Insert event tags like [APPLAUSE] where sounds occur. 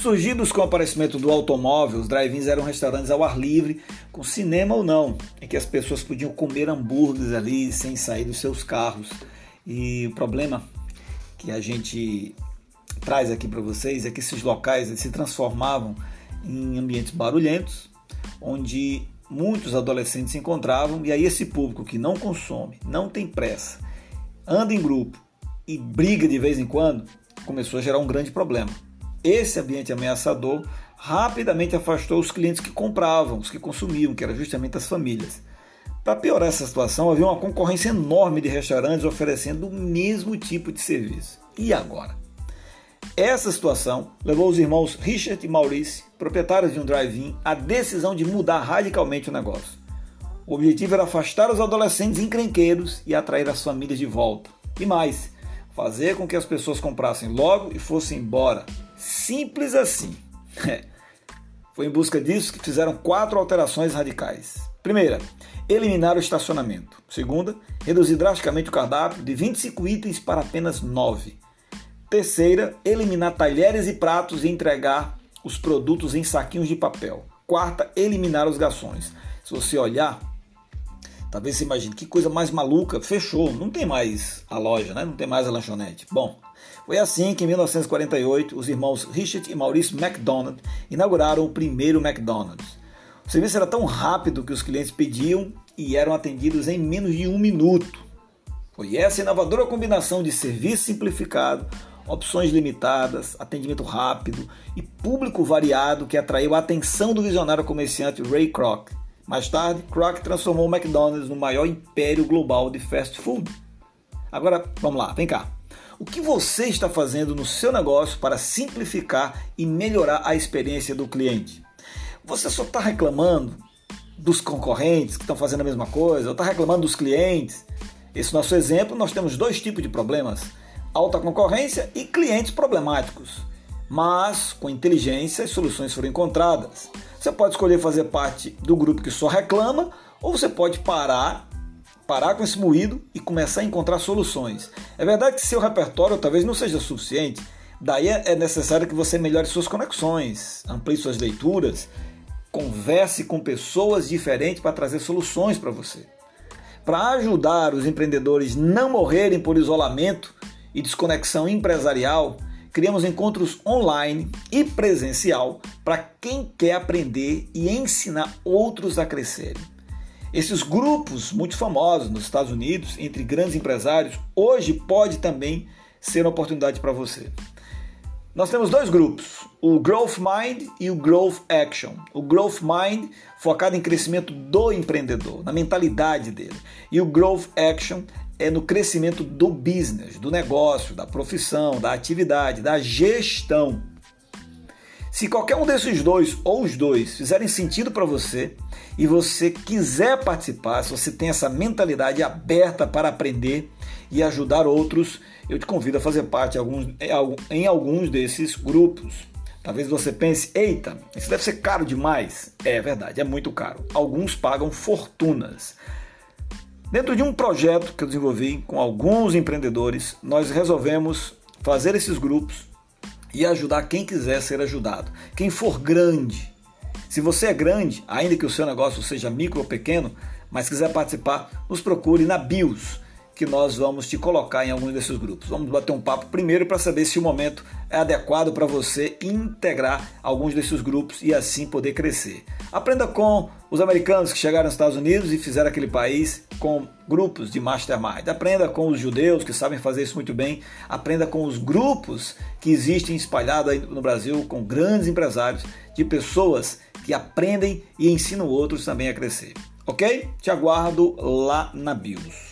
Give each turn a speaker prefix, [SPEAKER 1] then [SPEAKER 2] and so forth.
[SPEAKER 1] Surgidos com o aparecimento do automóvel, os drive-ins eram restaurantes ao ar livre, com cinema ou não, em que as pessoas podiam comer hambúrgueres ali sem sair dos seus carros. E o problema que a gente traz aqui para vocês é que esses locais se transformavam em ambientes barulhentos, onde muitos adolescentes se encontravam, e aí esse público que não consome, não tem pressa, anda em grupo e briga de vez em quando, começou a gerar um grande problema. Esse ambiente ameaçador rapidamente afastou os clientes que compravam, os que consumiam, que eram justamente as famílias. Para piorar essa situação, havia uma concorrência enorme de restaurantes oferecendo o mesmo tipo de serviço. E agora? Essa situação levou os irmãos Richard e Maurice, proprietários de um drive-in, à decisão de mudar radicalmente o negócio. O objetivo era afastar os adolescentes encrenqueiros e atrair as famílias de volta. E mais, fazer com que as pessoas comprassem logo e fossem embora, Simples assim. [LAUGHS] Foi em busca disso que fizeram quatro alterações radicais. Primeira, eliminar o estacionamento. Segunda, reduzir drasticamente o cardápio de 25 itens para apenas 9. Terceira, eliminar talheres e pratos e entregar os produtos em saquinhos de papel. Quarta, eliminar os garçons. Se você olhar, talvez você imagine que coisa mais maluca, fechou, não tem mais a loja, né? não tem mais a lanchonete. Bom, foi assim que em 1948 os irmãos Richard e Maurice McDonald inauguraram o primeiro McDonald's. O serviço era tão rápido que os clientes pediam e eram atendidos em menos de um minuto. Foi essa inovadora combinação de serviço simplificado, opções limitadas, atendimento rápido e público variado que atraiu a atenção do visionário comerciante Ray Kroc. Mais tarde, Kroc transformou o McDonald's no maior império global de fast food. Agora, vamos lá, vem cá. O que você está fazendo no seu negócio para simplificar e melhorar a experiência do cliente? Você só está reclamando dos concorrentes que estão fazendo a mesma coisa, ou está reclamando dos clientes? Esse nosso exemplo, nós temos dois tipos de problemas: alta concorrência e clientes problemáticos. Mas, com inteligência, as soluções foram encontradas. Você pode escolher fazer parte do grupo que só reclama, ou você pode parar parar com esse moído e começar a encontrar soluções. É verdade que seu repertório talvez não seja suficiente, daí é necessário que você melhore suas conexões, amplie suas leituras, converse com pessoas diferentes para trazer soluções para você. Para ajudar os empreendedores não morrerem por isolamento e desconexão empresarial, criamos encontros online e presencial para quem quer aprender e ensinar outros a crescerem. Esses grupos muito famosos nos Estados Unidos, entre grandes empresários, hoje pode também ser uma oportunidade para você. Nós temos dois grupos, o Growth Mind e o Growth Action. O Growth Mind focado em crescimento do empreendedor, na mentalidade dele. E o Growth Action é no crescimento do business, do negócio, da profissão, da atividade, da gestão. Se qualquer um desses dois ou os dois fizerem sentido para você e você quiser participar, se você tem essa mentalidade aberta para aprender e ajudar outros, eu te convido a fazer parte em alguns desses grupos. Talvez você pense, eita, isso deve ser caro demais. É verdade, é muito caro. Alguns pagam fortunas. Dentro de um projeto que eu desenvolvi com alguns empreendedores, nós resolvemos fazer esses grupos e ajudar quem quiser ser ajudado. Quem for grande. Se você é grande, ainda que o seu negócio seja micro ou pequeno, mas quiser participar, nos procure na BIOS que nós vamos te colocar em algum desses grupos. Vamos bater um papo primeiro para saber se o momento é adequado para você integrar alguns desses grupos e assim poder crescer. Aprenda com os americanos que chegaram nos Estados Unidos e fizeram aquele país com grupos de mastermind. Aprenda com os judeus que sabem fazer isso muito bem. Aprenda com os grupos que existem espalhados no Brasil com grandes empresários de pessoas que aprendem e ensinam outros também a crescer. Ok? Te aguardo lá na BIOS.